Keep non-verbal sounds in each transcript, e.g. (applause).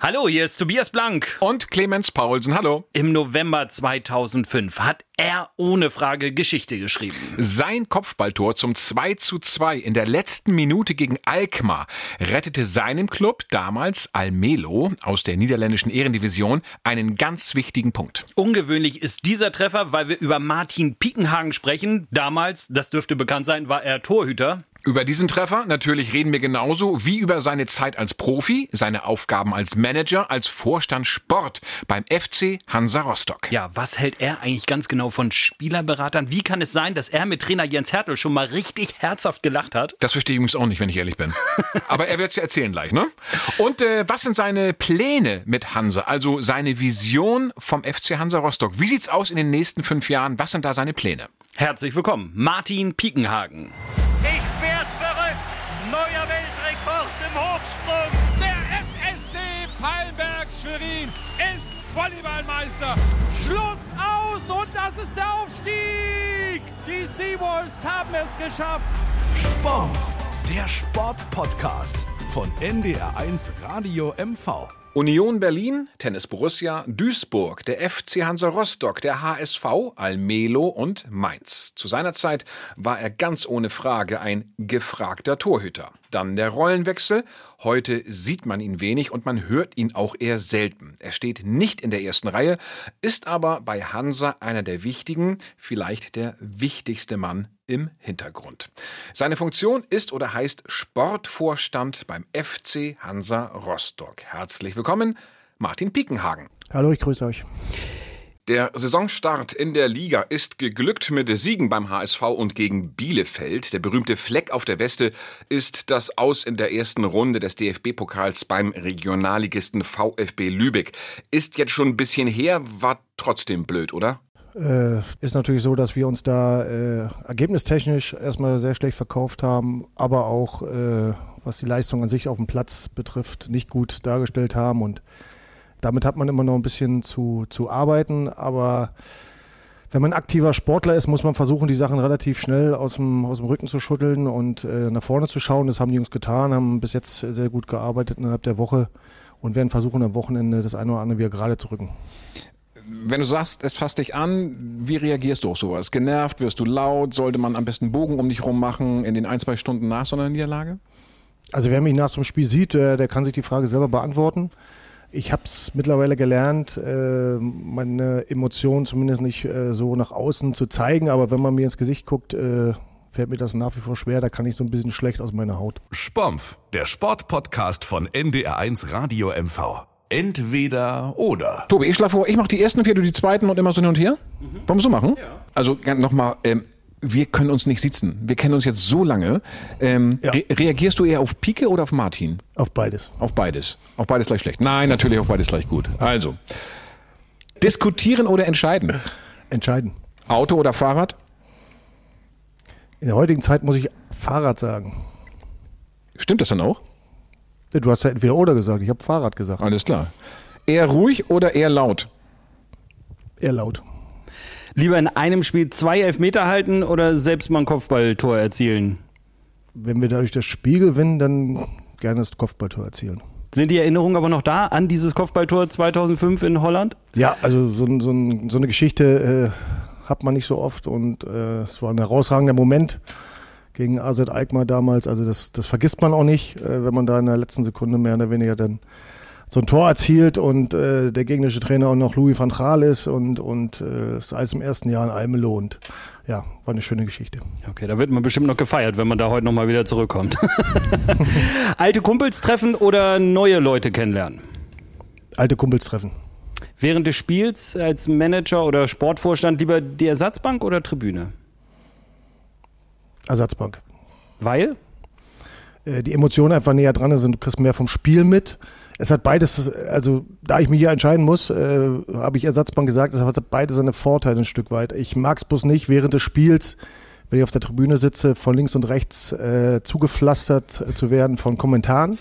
Hallo, hier ist Tobias Blank. Und Clemens Paulsen, hallo. Im November 2005 hat er ohne Frage Geschichte geschrieben. Sein Kopfballtor zum 2 zu 2 in der letzten Minute gegen Alkmaar rettete seinem Club, damals Almelo aus der niederländischen Ehrendivision, einen ganz wichtigen Punkt. Ungewöhnlich ist dieser Treffer, weil wir über Martin Piekenhagen sprechen. Damals, das dürfte bekannt sein, war er Torhüter. Über diesen Treffer natürlich reden wir genauso wie über seine Zeit als Profi, seine Aufgaben als Manager, als Vorstand Sport beim FC Hansa Rostock. Ja, was hält er eigentlich ganz genau von Spielerberatern? Wie kann es sein, dass er mit Trainer Jens Hertel schon mal richtig herzhaft gelacht hat? Das verstehe ich übrigens auch nicht, wenn ich ehrlich bin. (laughs) Aber er wird es ja erzählen gleich, ne? Und äh, was sind seine Pläne mit Hansa? Also seine Vision vom FC Hansa Rostock. Wie sieht's aus in den nächsten fünf Jahren? Was sind da seine Pläne? Herzlich willkommen, Martin Piekenhagen. Ich werd verrückt! Neuer Weltrekord im Hochsprung! Der SSC Palmberg Schwerin ist Volleyballmeister. Schluss aus und das ist der Aufstieg! Die Seawolves haben es geschafft! Sport, der Sportpodcast von NDR1 Radio MV. Union Berlin, Tennis Borussia, Duisburg, der FC Hansa Rostock, der HSV, Almelo und Mainz. Zu seiner Zeit war er ganz ohne Frage ein gefragter Torhüter. Dann der Rollenwechsel. Heute sieht man ihn wenig und man hört ihn auch eher selten. Er steht nicht in der ersten Reihe, ist aber bei Hansa einer der wichtigen, vielleicht der wichtigste Mann im Hintergrund. Seine Funktion ist oder heißt Sportvorstand beim FC Hansa Rostock. Herzlich willkommen, Martin Piekenhagen. Hallo, ich grüße euch. Der Saisonstart in der Liga ist geglückt mit Siegen beim HSV und gegen Bielefeld. Der berühmte Fleck auf der Weste ist das Aus in der ersten Runde des DFB-Pokals beim Regionalligisten VfB Lübeck. Ist jetzt schon ein bisschen her, war trotzdem blöd, oder? Äh, ist natürlich so, dass wir uns da äh, ergebnistechnisch erstmal sehr schlecht verkauft haben, aber auch äh, was die Leistung an sich auf dem Platz betrifft, nicht gut dargestellt haben und damit hat man immer noch ein bisschen zu, zu arbeiten, aber wenn man aktiver Sportler ist, muss man versuchen, die Sachen relativ schnell aus dem, aus dem Rücken zu schütteln und äh, nach vorne zu schauen. Das haben die Jungs getan, haben bis jetzt sehr gut gearbeitet innerhalb der Woche und werden versuchen, am Wochenende das eine oder andere wieder gerade zu rücken. Wenn du sagst, es fasst dich an, wie reagierst du auf sowas? Genervt, wirst du laut? Sollte man am besten Bogen um dich rum machen in den ein, zwei Stunden nach so einer Niederlage? Also wer mich nach so einem Spiel sieht, der, der kann sich die Frage selber beantworten. Ich habe es mittlerweile gelernt, äh, meine Emotionen zumindest nicht äh, so nach außen zu zeigen, aber wenn man mir ins Gesicht guckt, äh, fällt mir das nach wie vor schwer, da kann ich so ein bisschen schlecht aus meiner Haut. Spompf, der Sportpodcast von NDR1 Radio MV. Entweder oder. Tobi, ich schlage vor, ich mache die ersten vier, du die zweiten und immer so hin und her. Wollen wir so machen? Ja. Also nochmal, ähm, wir können uns nicht sitzen. Wir kennen uns jetzt so lange. Ähm, Ja. re reagierst du eher auf Pike oder auf Martin? Auf beides. Auf beides. Auf beides gleich schlecht. Nein, natürlich auf beides gleich gut. Also, diskutieren oder entscheiden? (laughs) Entscheiden. Auto oder Fahrrad? In der heutigen Zeit muss ich Fahrrad sagen. Stimmt das dann auch? Du hast ja entweder oder gesagt, ich habe Fahrrad gesagt. Alles klar. Eher ruhig oder eher laut? Eher laut. Lieber in einem Spiel zwei Elfmeter halten oder selbst mal ein Kopfballtor erzielen? Wenn wir dadurch das Spiel gewinnen, dann gerne das Kopfballtor erzielen. Sind die Erinnerungen aber noch da an dieses Kopfballtor 2005 in Holland? Ja, also so, so, so eine Geschichte äh, hat man nicht so oft und äh, es war ein herausragender Moment gegen AZ Alkmaar damals. Also das, das vergisst man auch nicht, äh, wenn man da in der letzten Sekunde mehr oder weniger dann so ein Tor erzielt und äh, der gegnerische Trainer auch noch Louis van Gaal ist und, und äh, es ist alles im ersten Jahr in Almelo und ja, war eine schöne Geschichte. Okay, da wird man bestimmt noch gefeiert, wenn man da heute nochmal wieder zurückkommt. (laughs) Alte Kumpels treffen oder neue Leute kennenlernen? Alte Kumpels treffen. Während des Spiels als Manager oder Sportvorstand lieber die Ersatzbank oder Tribüne? Ersatzbank. Weil? äh, die Emotionen einfach näher dran sind. Du kriegst mehr vom Spiel mit. Es hat beides, also da ich mich hier entscheiden muss, äh, habe ich Ersatzbank gesagt, es hat beide seine Vorteile ein Stück weit. Ich mag es bloß nicht während des Spiels, wenn ich auf der Tribüne sitze, von links und rechts äh, zugepflastert äh, zu werden von Kommentaren.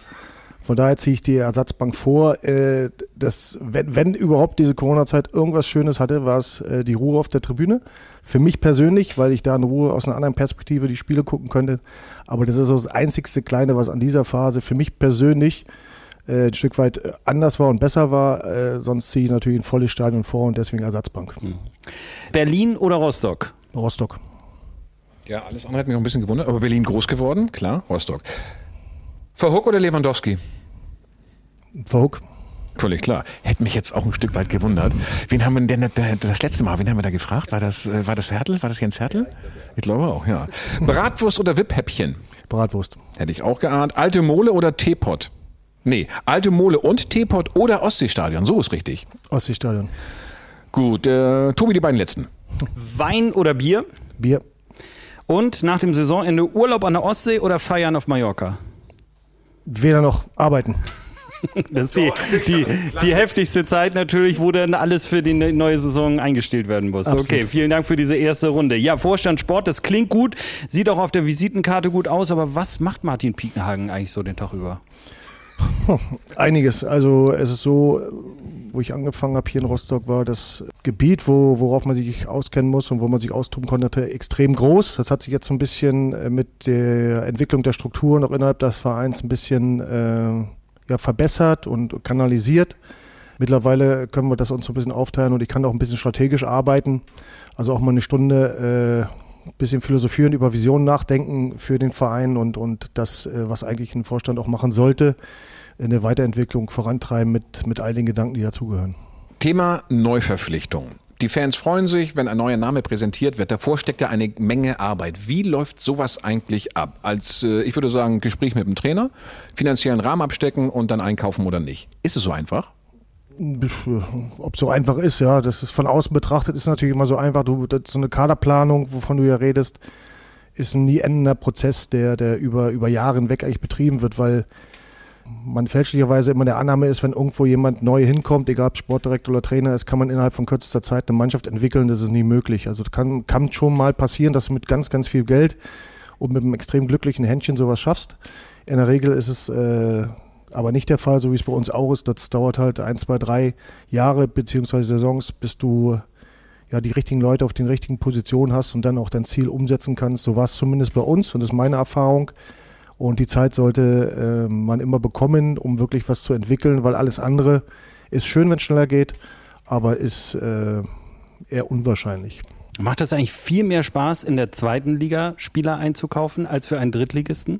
Von daher ziehe ich die Ersatzbank vor. Äh, dass, wenn, wenn überhaupt diese Corona-Zeit irgendwas Schönes hatte, war es äh, die Ruhe auf der Tribüne. Für mich persönlich, weil ich da in Ruhe aus einer anderen Perspektive die Spiele gucken könnte. Aber das ist so das einzigste Kleine, was an dieser Phase für mich persönlich äh, ein Stück weit anders war und besser war. Sonst ziehe ich natürlich ein volles Stadion vor und deswegen Ersatzbank. Berlin oder Rostock? Rostock. Ja, alles andere hat mich auch ein bisschen gewundert. Aber Berlin groß geworden, klar, Rostock. Verhook oder Lewandowski? Verhook. Völlig klar. Hätte mich jetzt auch ein Stück weit gewundert. Wen haben wir denn das letzte Mal, wen haben wir da gefragt? War das, äh, war das Hertel? War das Jens Hertel? Ich glaube auch, ja. Bratwurst oder Wipphäppchen? Bratwurst. Hätte ich auch geahnt. Alte Mole oder Teepot? Nee, Alte Mole und Teepot oder Ostseestadion. So ist richtig. Ostseestadion. Gut, äh, Tobi, die beiden letzten. Wein oder Bier? Bier. Und nach dem Saisonende Urlaub an der Ostsee oder feiern auf Mallorca? Weder noch arbeiten. (laughs) Das ist die, die, die heftigste Zeit natürlich, wo dann alles für die ne-, neue Saison eingestellt werden muss. Absolut. Okay, vielen Dank für diese erste Runde. Ja, Vorstand Sport, das klingt gut, sieht auch auf der Visitenkarte gut aus, aber was macht Martin Piekenhagen eigentlich so den Tag über? (laughs) Einiges. Also es ist so, wo ich angefangen habe hier in Rostock, war das Gebiet, wo, worauf man sich auskennen muss und wo man sich austoben konnte, extrem groß. Das hat sich jetzt so ein bisschen äh, mit der Entwicklung der Strukturen auch innerhalb des Vereins ein bisschen äh, ja, verbessert und kanalisiert. Mittlerweile können wir das uns so ein bisschen aufteilen und ich kann auch ein bisschen strategisch arbeiten. Also auch mal eine Stunde äh, ein bisschen philosophieren, über Visionen nachdenken für den Verein und, und das, äh, was eigentlich ein Vorstand auch machen sollte, eine Weiterentwicklung vorantreiben mit, mit all den Gedanken, die dazugehören. Thema Neuverpflichtung. Die Fans freuen sich, wenn ein neuer Name präsentiert wird. Davor steckt ja eine Menge Arbeit. Wie läuft sowas eigentlich ab? Als, äh, ich würde sagen, Gespräch mit dem Trainer, finanziellen Rahmen abstecken und dann einkaufen oder nicht. Ist es so einfach? Ob so einfach ist, ja, das ist von außen betrachtet, ist natürlich immer so einfach. Du, so eine Kaderplanung, wovon du ja redest, ist ein nie endender Prozess, der, der über, über Jahre hinweg eigentlich betrieben wird, weil man fälschlicherweise immer der Annahme ist, wenn irgendwo jemand neu hinkommt, egal ob Sportdirektor oder Trainer ist, kann man innerhalb von kürzester Zeit eine Mannschaft entwickeln. Das ist nie möglich. Also kann, kann schon mal passieren, dass du mit ganz, ganz viel Geld und mit einem extrem glücklichen Händchen sowas schaffst. In der Regel ist es äh, aber nicht der Fall, so wie es bei uns auch ist. Das dauert halt ein, zwei, drei Jahre beziehungsweise Saisons, bis du ja die richtigen Leute auf den richtigen Positionen hast und dann auch dein Ziel umsetzen kannst. So war es zumindest bei uns und das ist meine Erfahrung. Und die Zeit sollte äh, man immer bekommen, um wirklich was zu entwickeln, weil alles andere ist schön, wenn es schneller geht, aber ist äh, eher unwahrscheinlich. Macht das eigentlich viel mehr Spaß, in der zweiten Liga Spieler einzukaufen, als für einen Drittligisten?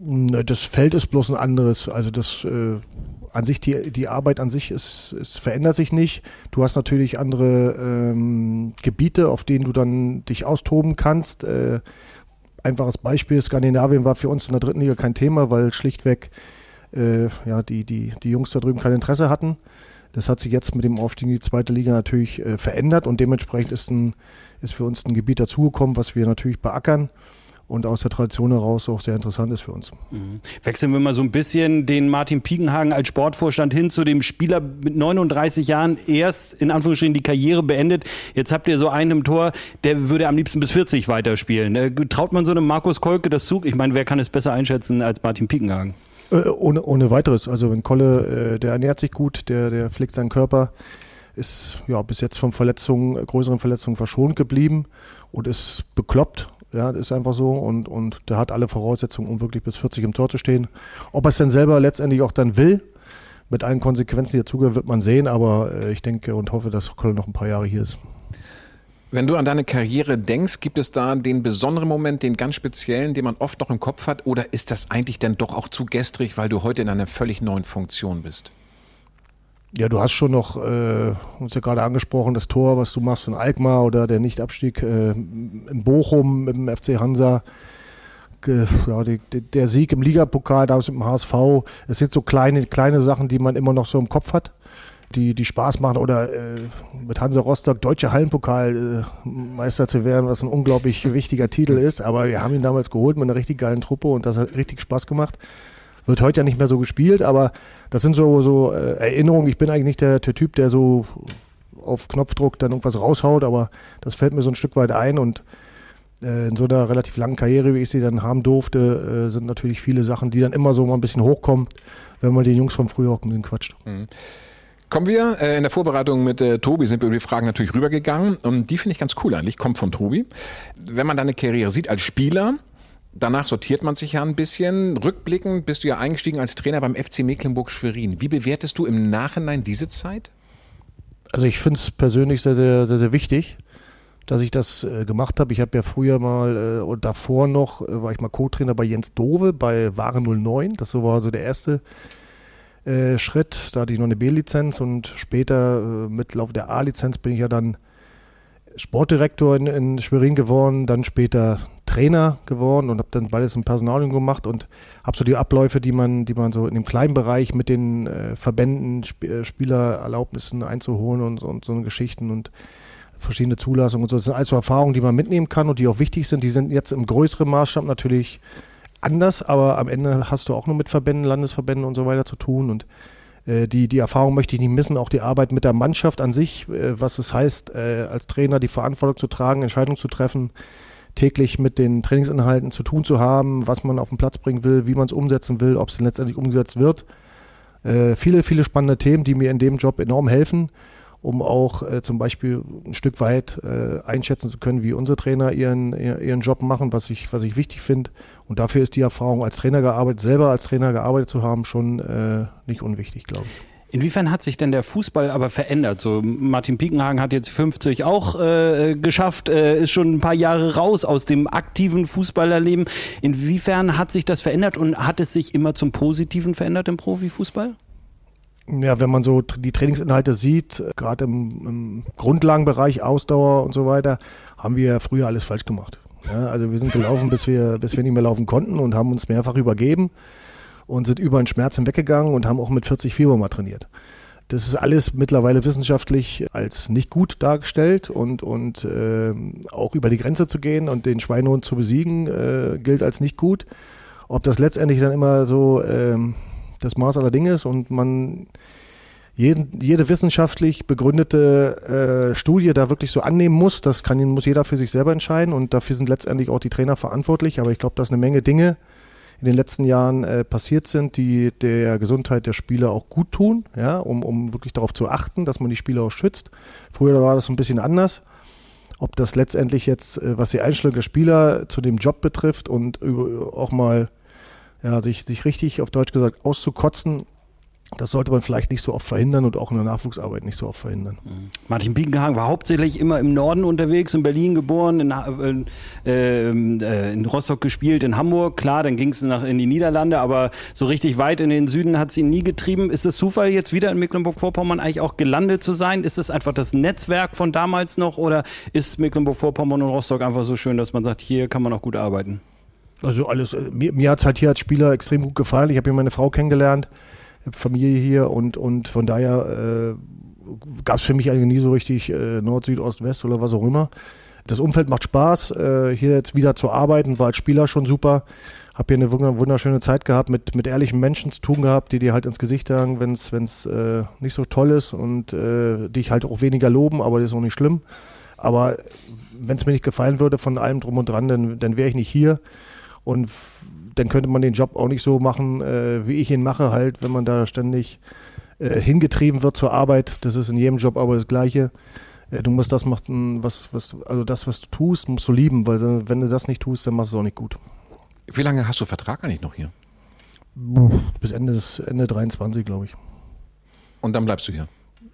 Das Feld ist bloß ein anderes. Also das äh, an sich, die, die Arbeit an sich ist, ist, verändert sich nicht. Du hast natürlich andere ähm, Gebiete, auf denen du dann dich austoben kannst. Äh, einfaches Beispiel, Skandinavien war für uns in der dritten Liga kein Thema, weil schlichtweg äh, ja, die, die, die Jungs da drüben kein Interesse hatten. Das hat sich jetzt mit dem Aufstieg in die zweite Liga natürlich äh, verändert und dementsprechend ist, ein, ist für uns ein Gebiet dazugekommen, was wir natürlich beackern und aus der Tradition heraus auch sehr interessant ist für uns. Mhm. Wechseln wir mal so ein bisschen den Martin Piekenhagen als Sportvorstand hin zu dem Spieler mit 39 Jahren erst in Anführungsstrichen die Karriere beendet. Jetzt habt ihr so einen im Tor, der würde am liebsten bis 40 weiterspielen. Äh, traut man so einem Markus Kolke das Zug? Ich meine, wer kann es besser einschätzen als Martin Piekenhagen? Äh, ohne, ohne weiteres. Also wenn Kolle, äh, der ernährt sich gut, der, der pflegt seinen Körper, ist ja bis jetzt von Verletzungen, größeren Verletzungen verschont geblieben und ist bekloppt ja, das ist einfach so und, und der hat alle Voraussetzungen, um wirklich bis 40 im Tor zu stehen. Ob er es denn selber letztendlich auch dann will, mit allen Konsequenzen, die dazugehören, wird man sehen, aber äh, ich denke und hoffe, dass Köln noch ein paar Jahre hier ist. Wenn du an deine Karriere denkst, gibt es da den besonderen Moment, den ganz speziellen, den man oft noch im Kopf hat, oder ist das eigentlich dann doch auch zu gestrig, weil du heute in einer völlig neuen Funktion bist? Ja, du hast schon noch, äh, uns ja gerade angesprochen, das Tor, was du machst in Alkmaar oder der Nichtabstieg äh, in Bochum mit dem FC Hansa. Ja, die, der Sieg im Ligapokal damals mit dem HSV. Es sind so kleine, kleine Sachen, die man immer noch so im Kopf hat, die, die Spaß machen. Oder äh, mit Hansa Rostock deutsche Hallenpokal äh, zu werden, was ein unglaublich (laughs) wichtiger Titel ist. Aber wir haben ihn damals geholt mit einer richtig geilen Truppe und das hat richtig Spaß gemacht. Wird heute ja nicht mehr so gespielt, aber das sind so, so äh, Erinnerungen. Ich bin eigentlich nicht der, Typ, der so auf Knopfdruck dann irgendwas raushaut, aber das fällt mir so ein Stück weit ein und äh, in so einer relativ langen Karriere, wie ich sie dann haben durfte, äh, sind natürlich viele Sachen, die dann immer so mal ein bisschen hochkommen, wenn man den Jungs von früher auch ein bisschen quatscht. Mhm. Kommen wir, äh, in der Vorbereitung mit äh, Tobi sind wir über die Fragen natürlich rübergegangen und die finde ich ganz cool eigentlich, kommt von Tobi. Wenn man deine Karriere sieht als Spieler, Danach sortiert man sich ja ein bisschen. Rückblickend bist du ja eingestiegen als Trainer beim FC Mecklenburg-Schwerin. Wie bewertest du im Nachhinein diese Zeit? Also ich finde es persönlich sehr, sehr, sehr, sehr wichtig, dass ich das äh, gemacht habe. Ich habe ja früher mal äh, und davor noch äh, war ich mal Co-Trainer bei Jens Dove bei Ware 09. Das war so der erste äh, Schritt. Da hatte ich noch eine B-Lizenz und später äh, mit Lauf der A-Lizenz bin ich ja dann Sportdirektor in, in Schwerin geworden, dann später Trainer geworden und habe dann beides im Personal gemacht und habe so die Abläufe, die man, die man so in dem kleinen Bereich mit den äh, Verbänden, Sp äh, Spielererlaubnissen einzuholen und, und so eine Geschichten und verschiedene Zulassungen und so. Das sind also Erfahrungen, die man mitnehmen kann und die auch wichtig sind. Die sind jetzt im größeren Maßstab natürlich anders, aber am Ende hast du auch nur mit Verbänden, Landesverbänden und so weiter zu tun und äh, die, die Erfahrung möchte ich nicht missen, auch die Arbeit mit der Mannschaft an sich, äh, was es heißt, als Trainer die Verantwortung zu tragen, Entscheidungen zu treffen, täglich mit den Trainingsinhalten zu tun zu haben, was man auf den Platz bringen will, wie man es umsetzen will, ob es letztendlich umgesetzt wird. viele, viele spannende Themen, die mir in dem Job enorm helfen um auch äh, zum Beispiel ein Stück weit äh, einschätzen zu können, wie unsere Trainer ihren, ihren Job machen, was ich, was ich wichtig finde. Und dafür ist die Erfahrung als Trainer gearbeitet, selber als Trainer gearbeitet zu haben, schon äh, nicht unwichtig, glaube ich. Inwiefern hat sich denn der Fußball aber verändert? So Martin Piekenhagen hat jetzt 50 auch äh, geschafft, äh, ist schon ein paar Jahre raus aus dem aktiven Fußballerleben. Inwiefern hat sich das verändert und hat es sich immer zum Positiven verändert im Profifußball? Ja, wenn man so die Trainingsinhalte sieht, gerade im, im, Grundlagenbereich, Ausdauer und so weiter, haben wir früher alles falsch gemacht. Ja, also wir sind gelaufen, bis wir, bis wir nicht mehr laufen konnten und haben uns mehrfach übergeben und sind über den Schmerz hinweggegangen und haben auch mit 40 Fieber mal trainiert. Das ist alles mittlerweile wissenschaftlich als nicht gut dargestellt und, und äh, auch über die Grenze zu gehen und den Schweinehund zu besiegen, äh, gilt als nicht gut. Ob das letztendlich dann immer so ähm, das Maß aller Dinge ist und man jeden, jede wissenschaftlich begründete äh, Studie da wirklich so annehmen muss. Das kann, muss jeder für sich selber entscheiden und dafür sind letztendlich auch die Trainer verantwortlich. Aber ich glaube, dass eine Menge Dinge in den letzten Jahren äh, passiert sind, die der Gesundheit der Spieler auch gut tun, ja, um, um wirklich darauf zu achten, dass man die Spieler auch schützt. Früher war das ein bisschen anders. Ob das letztendlich jetzt, äh, was die Einstellung der Spieler zu dem Job betrifft und auch mal ja, sich, sich richtig auf Deutsch gesagt auszukotzen, das sollte man vielleicht nicht so oft verhindern und auch in der Nachwuchsarbeit nicht so oft verhindern. Mhm. Martin Biegenhagen war hauptsächlich immer im Norden unterwegs, in Berlin geboren, in, äh, äh, in Rostock gespielt, in Hamburg. Klar, dann ging es in die Niederlande, aber so richtig weit in den Süden hat es ihn nie getrieben. Ist es Zufall, jetzt wieder in Mecklenburg-Vorpommern eigentlich auch gelandet zu sein? Ist es einfach das Netzwerk von damals noch oder ist Mecklenburg-Vorpommern und Rostock einfach so schön, dass man sagt, hier kann man auch gut arbeiten? Also alles, äh, mir, mir hat es halt hier als Spieler extrem gut gefallen. Ich habe hier meine Frau kennengelernt, Familie hier und, und von daher äh, gab es für mich eigentlich nie so richtig äh, Nord, Süd, Ost, West oder was auch immer. Das Umfeld macht Spaß, äh, hier jetzt wieder zu arbeiten, war als Spieler schon super. Habe hier eine wunderschöne Zeit gehabt, mit, mit ehrlichen Menschen zu tun gehabt, die dir halt ins Gesicht sagen, wenn es äh, nicht so toll ist und äh, dich halt auch weniger loben, aber das ist auch nicht schlimm. Aber wenn es mir nicht gefallen würde von allem drum und dran, dann, dann wäre ich nicht hier. Und dann könnte man den Job auch nicht so machen, äh, wie ich ihn mache, halt, wenn man da ständig äh, hingetrieben wird zur Arbeit. Das ist in jedem Job aber das Gleiche. Äh, du musst das machen, was, was, also das, was du tust, musst du lieben, weil wenn du das nicht tust, dann machst du es auch nicht gut. Wie lange hast du Vertrag eigentlich noch hier? Bis Ende, des, Ende 23, glaube ich. Und dann bleibst du hier?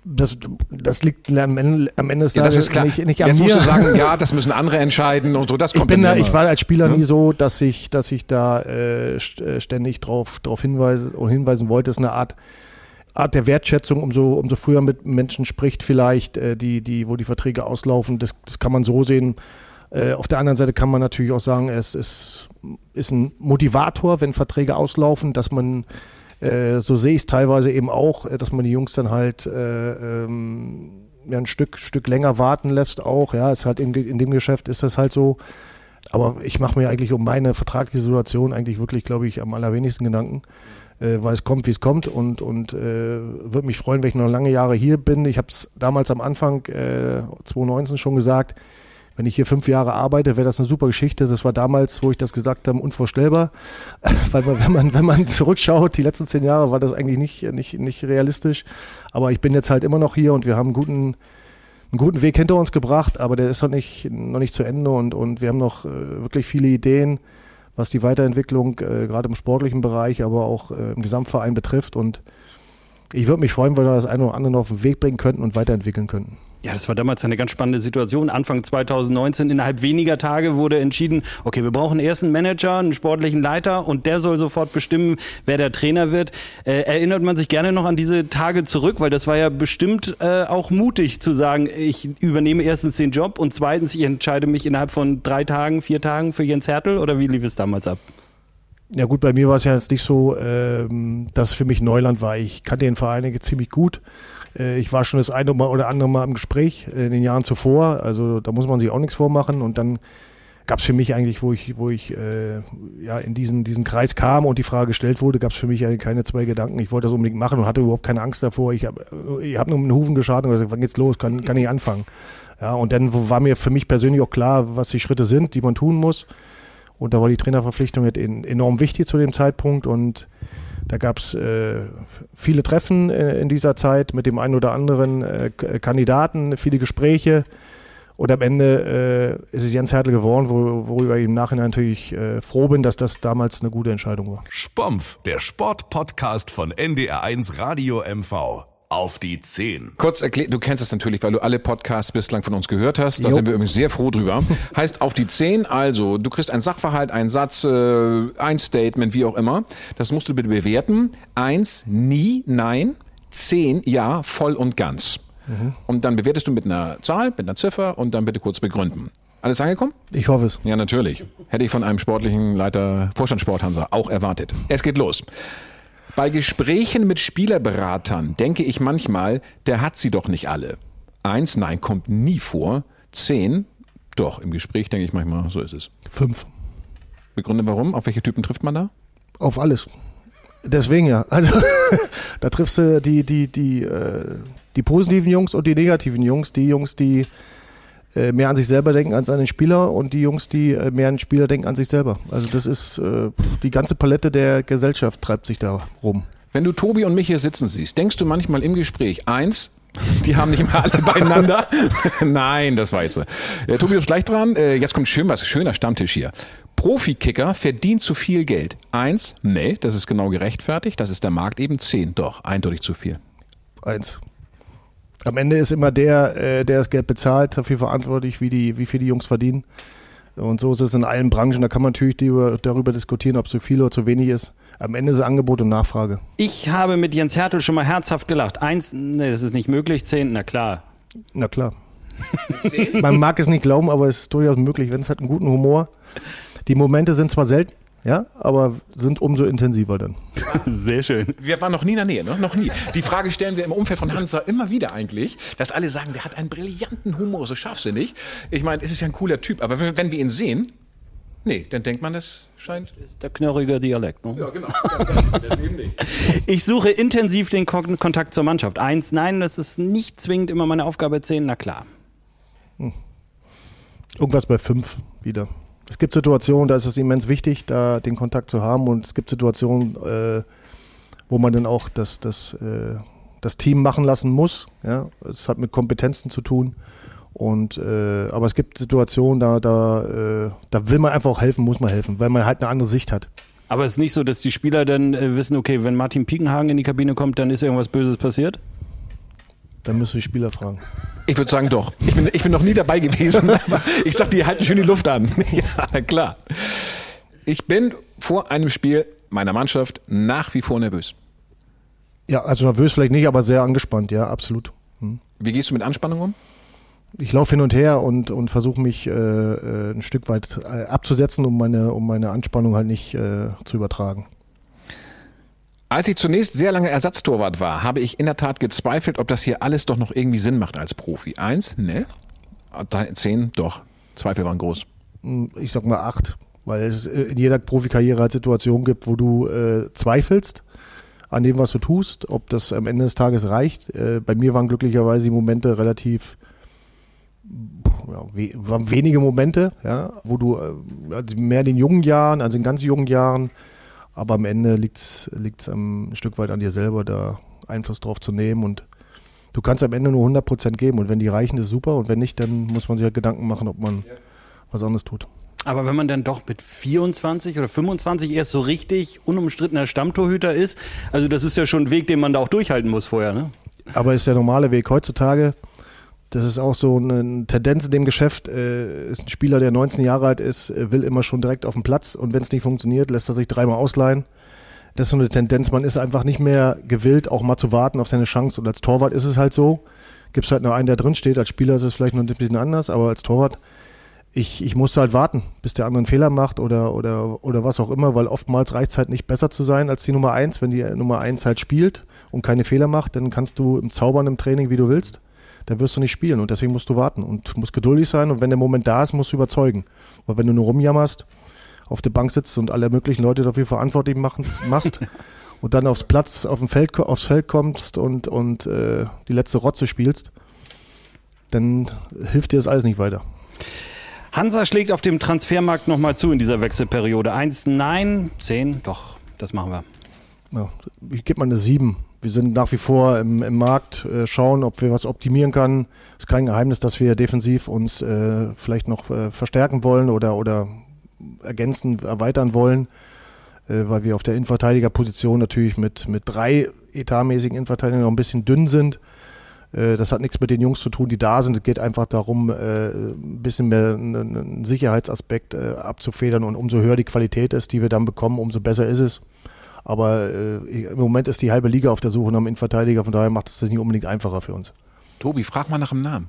Das, das liegt am Ende, am Ende des ja, Tages nicht, nicht an Jetzt mir. musst du sagen, ja, (laughs) das müssen andere entscheiden und so. Das kommt ich, bin da, ich war als Spieler ja? nie so, dass ich, dass ich da äh, äh ständig drauf, drauf hinweise, hinweisen wollte. Das ist eine Art, Art der Wertschätzung, umso, umso früher mit Menschen spricht vielleicht, äh, die, die, wo die Verträge auslaufen. Das, das kann man so sehen. Äh, auf der anderen Seite kann man natürlich auch sagen, es ist, ist ein Motivator, wenn Verträge auslaufen, dass man äh, so sehe ich es teilweise eben auch, äh, dass man die Jungs dann halt äh, ähm, ja, ein Stück, Stück länger warten lässt auch. Ja, ist halt in, in dem Geschäft ist das halt so. Aber ich mache mir eigentlich um meine vertragliche Situation eigentlich wirklich, glaube ich, am allerwenigsten Gedanken, äh, weil es kommt, wie es kommt und, und äh, würde mich freuen, wenn ich noch lange Jahre hier bin. Ich habe es damals am Anfang äh, 2019 schon gesagt, wenn ich hier fünf Jahre arbeite, wäre das eine super Geschichte. Das war damals, wo ich das gesagt habe, unvorstellbar. (laughs) Weil man, wenn man, wenn man zurückschaut, die letzten zehn Jahre war das eigentlich nicht, nicht, nicht realistisch. Aber ich bin jetzt halt immer noch hier und wir haben einen guten, einen guten Weg hinter uns gebracht, aber der ist noch nicht, noch nicht zu Ende und, und wir haben noch äh, wirklich viele Ideen, was die Weiterentwicklung äh, gerade im sportlichen Bereich, aber auch äh, im Gesamtverein betrifft. Und ich würde mich freuen, wenn wir das eine oder andere noch auf den Weg bringen könnten und weiterentwickeln könnten. Ja, das war damals eine ganz spannende Situation. Anfang 2019, innerhalb weniger Tage wurde entschieden, okay, wir brauchen erst einen Manager, einen sportlichen Leiter und der soll sofort bestimmen, wer der Trainer wird. Äh, erinnert man sich gerne noch an diese Tage zurück, weil das war ja bestimmt äh, auch mutig zu sagen, ich übernehme erstens den Job und zweitens, ich entscheide mich innerhalb von drei Tagen, vier Tagen für Jens Hertel oder wie lief es damals ab? Ja gut, bei mir war es ja jetzt nicht so, ähm, dass es für mich Neuland war. Ich kannte den Verein ziemlich gut. Äh, ich war schon das eine oder andere Mal im Gespräch in den Jahren zuvor, also da muss man sich auch nichts vormachen. Und dann gab es für mich eigentlich, wo ich, wo ich äh, ja, in diesen, diesen Kreis kam und die Frage gestellt wurde, gab es für mich keine zwei Gedanken. Ich wollte das unbedingt machen und hatte überhaupt keine Angst davor. Ich habe ich hab nur mit den Hufen geschaut und gesagt, wann geht's los, kann, kann ich anfangen. Ja, und dann war mir für mich persönlich auch klar, was die Schritte sind, die man tun muss. Und da war die Trainerverpflichtung enorm wichtig zu dem Zeitpunkt und da gab es äh, viele Treffen äh, in dieser Zeit mit dem einen oder anderen äh, Kandidaten, viele Gespräche. Und am Ende äh, ist es Jens Hertel geworden, wo, worüber ich im Nachhinein natürlich äh, froh bin, dass das damals eine gute Entscheidung war. Spompf, der Sportpodcast von NDR1 Radio MV auf die 10. Kurz erklärt, du kennst es natürlich, weil du alle Podcasts bislang von uns gehört hast. Da Jo. sind wir übrigens sehr froh drüber. (laughs) heißt auf die 10, also du kriegst einen Sachverhalt, einen Satz, äh, ein Statement, wie auch immer. Das musst du bitte bewerten. Eins, nie, nein. Zehn, ja, voll und ganz. Und dann bewertest du mit einer Zahl, mit einer Ziffer und dann bitte kurz begründen. Alles angekommen? Ich hoffe es. Ja, natürlich. Hätte ich von einem sportlichen Leiter Vorstandssport Hansa auch erwartet. Es geht los. Bei Gesprächen mit Spielerberatern denke ich manchmal, der hat sie doch nicht alle. Eins, nein, kommt nie vor. Zehn, doch, im Gespräch denke ich manchmal, so ist es. Fünf. Begründe warum? Auf welche Typen trifft man da? Auf alles. Deswegen ja. Also (laughs) da triffst du die, die, die, äh, die positiven Jungs und die negativen Jungs. Die Jungs, die äh, mehr an sich selber denken als an den Spieler und die Jungs, die äh, mehr an den Spieler denken als sich selber. Also das ist äh, die ganze Palette der Gesellschaft treibt sich da rum. Wenn du Tobi und mich hier sitzen siehst, denkst du manchmal im Gespräch, eins, die haben nicht mehr alle beieinander. (laughs) Nein, das war jetzt. Äh, Tobi ist gleich dran. Äh, jetzt kommt schön was, schöner Stammtisch hier. Profikicker verdient zu viel Geld. Eins, nee, das ist genau gerechtfertigt. Das ist der Markt eben. Zehn, doch, eindeutig zu viel. Eins. Am Ende ist immer der, äh, der das Geld bezahlt, dafür verantwortlich, wie, die, wie viel die Jungs verdienen. Und so ist es in allen Branchen. Da kann man natürlich darüber diskutieren, ob es zu viel oder zu wenig ist. Am Ende ist es Angebot und Nachfrage. Ich habe mit Jens Hertel schon mal herzhaft gelacht. Eins, nee, das ist nicht möglich. Zehn, na klar. Na klar. (laughs) Man mag es nicht glauben, aber es ist durchaus möglich, wenn es hat einen guten Humor. Die Momente sind zwar selten, ja, aber sind umso intensiver dann. (laughs) Sehr schön. Wir waren noch nie in der Nähe, ne? Noch nie. Die Frage stellen wir im Umfeld von Hansa immer wieder eigentlich, dass alle sagen, der hat einen brillanten Humor, so scharfsinnig. Ich meine, es ist ja ein cooler Typ, aber wenn, wenn wir ihn sehen, nee, dann denkt man, das scheint. Der knörrige Dialekt. Ne? Ja, genau. (laughs) das eben nicht. Ich suche intensiv den Kon Kontakt zur Mannschaft. Eins, nein, das ist nicht zwingend immer meine Aufgabe. Zehn, na klar. Irgendwas bei fünf wieder. Es gibt Situationen, da ist es immens wichtig, da den Kontakt zu haben. Und es gibt Situationen, äh, wo man dann auch das, das, äh, das Team machen lassen muss. Ja? Es hat mit Kompetenzen zu tun. Und, äh, aber es gibt Situationen, da, da, äh, da will man einfach auch helfen, muss man helfen, weil man halt eine andere Sicht hat. Aber es ist nicht so, dass die Spieler dann äh, wissen, okay, wenn Martin Piekenhagen in die Kabine kommt, dann ist irgendwas Böses passiert? Dann müssen die Spieler fragen. Ich würde sagen, doch. Ich bin, ich bin noch nie dabei gewesen, (laughs) ich sag, die halten schön die Luft an. (laughs) ja, na klar. Ich bin vor einem Spiel meiner Mannschaft nach wie vor nervös. Ja, also nervös vielleicht nicht, aber sehr angespannt, ja, absolut. Hm. Wie gehst du mit Anspannung um? Ich laufe hin und her und, und versuche mich äh, äh, ein Stück weit äh, abzusetzen, um meine, um meine Anspannung halt nicht äh, zu übertragen. Als ich zunächst sehr lange Ersatztorwart war, habe ich in der Tat gezweifelt, ob das hier alles doch noch irgendwie Sinn macht als Profi. Eins, ne? Zehn, doch. Zweifel waren groß. Hm, Ich sag mal acht, weil es in jeder Profikarriere halt Situationen gibt, wo du äh, zweifelst an dem, was du tust, ob das am Ende des Tages reicht. Äh, bei mir waren glücklicherweise die Momente relativ ja, we wenige Momente, ja, wo du äh, mehr in den jungen Jahren, also in ganz jungen Jahren, aber am Ende liegt es ein Stück weit an dir selber, da Einfluss drauf zu nehmen und du kannst am Ende nur 100% geben und wenn die reichen, ist super und wenn nicht, dann muss man sich halt Gedanken machen, ob man was anderes tut. Aber wenn man dann doch mit 24 oder 25 erst so richtig unumstrittener Stammtorhüter ist, also das ist ja schon ein Weg, den man da auch durchhalten muss vorher, ne? Aber ist der normale Weg heutzutage. Das ist auch so eine Tendenz in dem Geschäft. Äh, ist ein Spieler, der 19 Jahre alt ist, äh, will immer schon direkt auf den Platz und wenn es nicht funktioniert, lässt er sich dreimal ausleihen. Das ist so eine Tendenz. Man ist einfach nicht mehr gewillt, auch mal zu warten auf seine Chance. Und als Torwart ist es halt so. Gibt es halt nur einen, der drin steht. Als Spieler ist es vielleicht noch ein bisschen anders, aber als Torwart ich, ich musste halt warten, bis der andere einen Fehler macht oder, oder, oder was auch immer, weil oftmals reicht es halt nicht besser zu sein als die Nummer eins. Wenn die Nummer eins halt spielt und keine Fehler macht, dann kannst du im Zaubern im Training, wie du willst, dann wirst du nicht spielen und deswegen musst du warten und musst geduldig sein und wenn der Moment da ist, musst du überzeugen. Weil wenn du nur rumjammerst, auf der Bank sitzt und alle möglichen Leute dafür verantwortlich machen, (laughs) machst und dann aufs Platz, auf dem Feld, aufs Feld kommst und, und äh, die letzte Rotze spielst, dann hilft dir das alles nicht weiter. Hansa schlägt auf dem Transfermarkt nochmal zu in dieser Wechselperiode. Eins, nein, zehn, doch, das machen wir. Ja, ich gebe mal eine sieben. Wir sind nach wie vor im, im Markt, äh, schauen, ob wir was optimieren können. Es ist kein Geheimnis, dass wir defensiv uns äh, vielleicht noch äh, verstärken wollen oder, oder ergänzen, erweitern wollen, äh, weil wir auf der Innenverteidigerposition natürlich mit, mit drei etatmäßigen Innenverteidigern noch ein bisschen dünn sind. Äh, das hat nichts mit den Jungs zu tun, die da sind. Es geht einfach darum, äh, ein bisschen mehr einen Sicherheitsaspekt abzufedern. Und umso höher die Qualität ist, die wir dann bekommen, umso besser ist es. Aber im Moment ist die halbe Liga auf der Suche nach einem Innenverteidiger, von daher macht es das nicht unbedingt einfacher für uns. Tobi, frag mal nach dem Namen.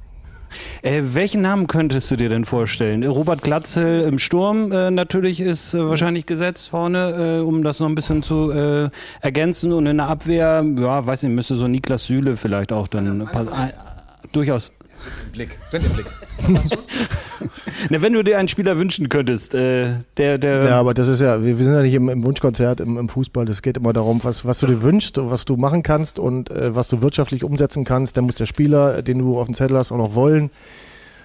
Äh, welchen Namen könntest du dir denn vorstellen? Robert Glatzel im Sturm äh, natürlich ist äh, wahrscheinlich gesetzt vorne, um das noch ein bisschen zu ergänzen. Und in der Abwehr, ja, weiß nicht, müsste so Niklas Süle vielleicht auch dann durchaus. Sind im Blick. Sind im Blick. (laughs) Na, wenn du dir einen Spieler wünschen könntest, äh, der, der. Ja, aber das ist ja, wir, wir sind ja nicht im, im Wunschkonzert im, im, Fußball. Es geht immer darum, was, was du dir wünschst und was du machen kannst und äh, was du wirtschaftlich umsetzen kannst. Dann muss der Spieler, den du auf dem Zettel hast, auch noch wollen.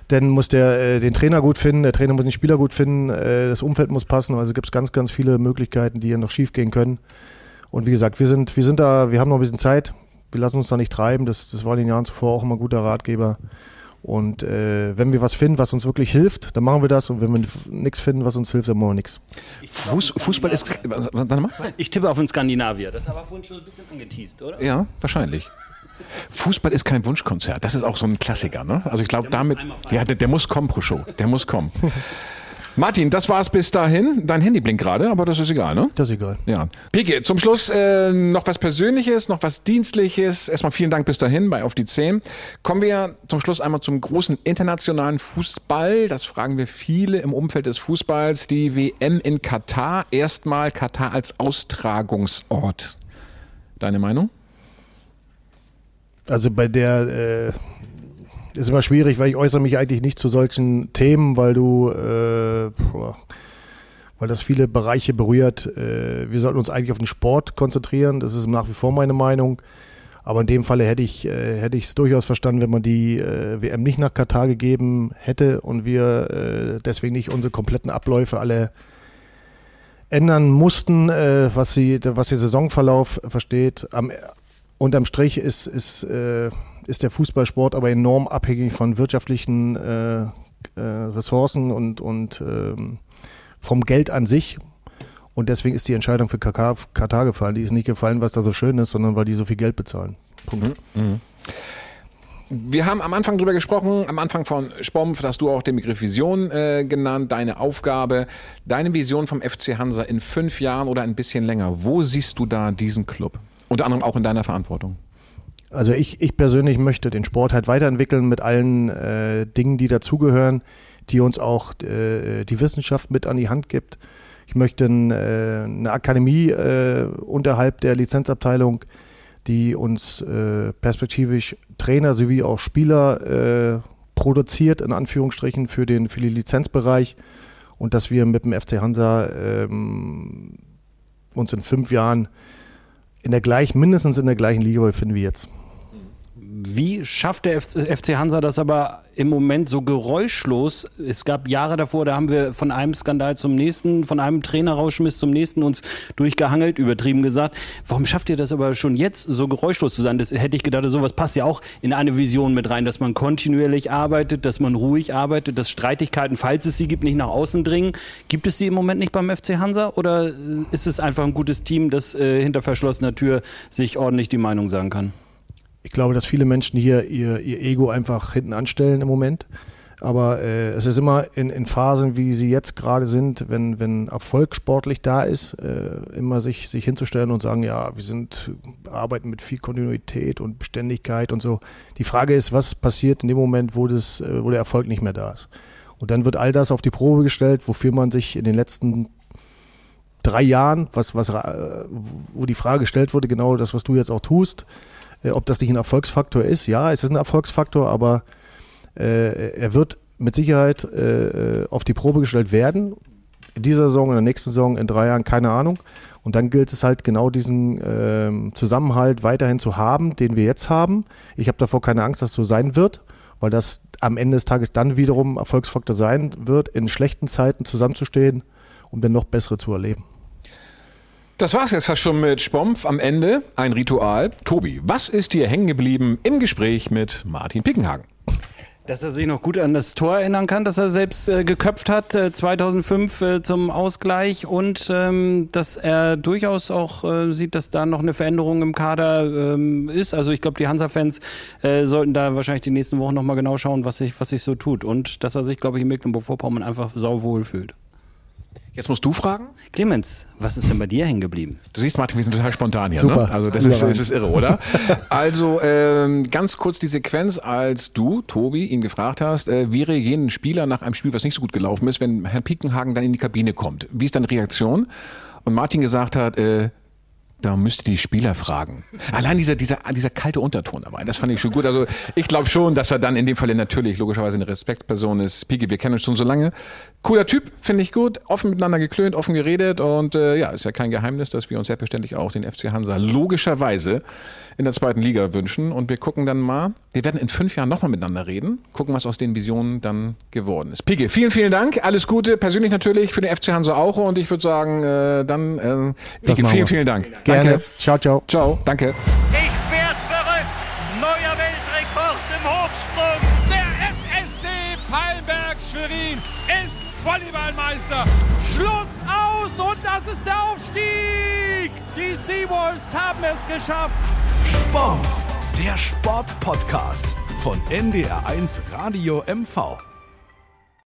Dann muss der äh, den Trainer gut finden, der Trainer muss den Spieler gut finden, äh, das Umfeld muss passen. Also gibt es ganz, ganz viele Möglichkeiten, die ja noch schief gehen können. Und wie gesagt, wir sind, wir sind da, wir haben noch ein bisschen Zeit wir lassen uns da nicht treiben. Das, das war in den Jahren zuvor auch immer ein guter Ratgeber. Und äh, wenn wir was finden, was uns wirklich hilft, dann machen wir das. Und wenn wir nichts finden, was uns hilft, dann machen wir nichts. Fuß, Fußball ist. Warte mal. Ich tippe auf den Skandinavier. Das war vorhin schon ein bisschen angeteased, oder? Ja, wahrscheinlich. Fußball ist kein Wunschkonzert. Das ist auch so ein Klassiker, ne? Also ich glaube, damit. Ja, der, der muss kommen pro Show. Der muss kommen. (laughs) Martin, das war's bis dahin. Dein Handy blinkt gerade, aber das ist egal, ne? Das ist egal. Ja. Piki, zum Schluss äh, noch was Persönliches, noch was Dienstliches. Erstmal vielen Dank bis dahin bei Auf die 10. Kommen wir zum Schluss einmal zum großen internationalen Fußball. Das fragen wir viele im Umfeld des Fußballs. Die WM in Katar. Erstmal Katar als Austragungsort. Deine Meinung? Also bei der äh, ist immer schwierig, weil ich äußere mich eigentlich nicht zu solchen Themen, weil du, äh, weil das viele Bereiche berührt. Äh, wir sollten uns eigentlich auf den Sport konzentrieren. Das ist nach wie vor meine Meinung. Aber in dem Falle hätte ich äh, hätte ich es durchaus verstanden, wenn man die äh, WM nicht nach Katar gegeben hätte und wir äh, deswegen nicht unsere kompletten Abläufe alle ändern mussten, äh, was sie was der Saisonverlauf versteht. Am unterm Strich ist ist äh, ist der Fußballsport aber enorm abhängig von wirtschaftlichen äh, äh, Ressourcen und, und ähm, vom Geld an sich. Und deswegen ist die Entscheidung für Katar, gefallen. Die ist nicht gefallen, was da so schön ist, sondern weil die so viel Geld bezahlen. Punkt. Mhm. mhm. Wir haben am Anfang drüber gesprochen, am Anfang von Spompf, hast du auch den Begriff Vision äh, genannt, deine Aufgabe, deine Vision vom FC Hansa in fünf Jahren oder ein bisschen länger. Wo siehst du da diesen Club? Unter anderem auch in deiner Verantwortung. Also ich, ich persönlich möchte den Sport halt weiterentwickeln mit allen äh, Dingen, die dazugehören, die uns auch äh, die Wissenschaft mit an die Hand gibt. Ich möchte ein, äh, eine Akademie äh, unterhalb der Lizenzabteilung, die uns äh, perspektivisch Trainer sowie auch Spieler äh, produziert, in Anführungsstrichen, für den, für den Lizenzbereich. Und dass wir mit dem FC Hansa ähm, uns in fünf Jahren in der gleichen, mindestens in der gleichen Liga befinden wie jetzt. Wie schafft der FC Hansa das aber im Moment so geräuschlos? Es gab Jahre davor, da haben wir von einem Skandal zum nächsten, von einem Trainerrauschmiss zum nächsten uns durchgehangelt, übertrieben gesagt. Warum schafft ihr das aber schon jetzt so geräuschlos zu sein? Das hätte ich gedacht, sowas passt ja auch in eine Vision mit rein, dass man kontinuierlich arbeitet, dass man ruhig arbeitet, dass Streitigkeiten, falls es sie gibt, nicht nach außen dringen. Gibt es die im Moment nicht beim FC Hansa oder äh, ist es einfach ein gutes Team, das äh, hinter verschlossener Tür sich ordentlich die Meinung sagen kann? Ich glaube, dass viele Menschen hier ihr, ihr Ego einfach hinten anstellen im Moment. Aber äh, es ist immer in, in Phasen, wie sie jetzt gerade sind, wenn, wenn Erfolg sportlich da ist, äh, immer sich, sich hinzustellen und sagen, ja, wir sind, arbeiten mit viel Kontinuität und Beständigkeit und so. Die Frage ist, was passiert in dem Moment, wo, das, äh, wo der Erfolg nicht mehr da ist. Und dann wird all das auf die Probe gestellt, wofür man sich in den letzten drei Jahren, was, was, äh, wo die Frage gestellt wurde, genau das, was du jetzt auch tust, ob das nicht ein Erfolgsfaktor ist. Ja, es ist ein Erfolgsfaktor, aber äh, er wird mit Sicherheit äh, auf die Probe gestellt werden. In dieser Saison, in der nächsten Saison, in drei Jahren, keine Ahnung. Und dann gilt es halt genau diesen ähm, Zusammenhalt weiterhin zu haben, den wir jetzt haben. Ich habe davor keine Angst, dass so sein wird, weil das am Ende des Tages dann wiederum Erfolgsfaktor sein wird, in schlechten Zeiten zusammenzustehen, um dann noch bessere zu erleben. Das war's jetzt fast schon mit Spompf. Am Ende ein Ritual. Tobi, was ist dir hängen geblieben im Gespräch mit Martin Pickenhagen? Dass er sich noch gut an das Tor erinnern kann, das er selbst äh, geköpft hat, äh, 2005 äh, zum Ausgleich und ähm, dass er durchaus auch äh, sieht, dass da noch eine Veränderung im Kader ähm, ist. Also ich glaube, die Hansa-Fans äh, sollten da wahrscheinlich die nächsten Wochen nochmal genau schauen, was sich, was sich so tut und dass er sich, glaube ich, in Mecklenburg-Vorpommern einfach sauwohl fühlt. Jetzt musst du fragen. Clemens, was ist denn bei dir hängen geblieben? Du siehst, Martin, wir sind total spontan hier. Ne? Also das ist, das ist irre, oder? (laughs) also ähm, ganz kurz die Sequenz, als du, Tobi, ihn gefragt hast, äh, wie reagieren ein Spieler nach einem Spiel, was nicht so gut gelaufen ist, wenn Herr Piekenhagen dann in die Kabine kommt? Wie ist deine Reaktion? Und Martin gesagt hat, äh, da müsste die Spieler fragen. Allein dieser, dieser, dieser kalte Unterton dabei, das fand ich schon gut. Also ich glaube schon, dass er dann in dem Fall natürlich logischerweise eine Respektsperson ist. Piki, wir kennen uns schon so lange. Cooler Typ, finde ich gut. Offen miteinander geklönt, offen geredet und äh, ja, ist ja kein Geheimnis, dass wir uns selbstverständlich auch den FC Hansa logischerweise in der zweiten Liga wünschen. Und wir gucken dann mal, wir werden in fünf Jahren nochmal miteinander reden, gucken, was aus den Visionen dann geworden ist. Pike, vielen, vielen Dank. Alles Gute, persönlich natürlich für den FC Hansa auch. Und ich würde sagen, äh, dann, äh, Pike, vielen, vielen Dank. Gerne. Danke. Ciao, ciao. Ciao, danke. Ich werd verrückt. Neuer Weltrekord im Hochsprung. Der SSC Palmberg Schwerin ist Volleyballmeister. Schluss aus und das ist der Aufstieg. Die Seawolves haben es geschafft. Sport, der Sportpodcast von NDR1 Radio MV.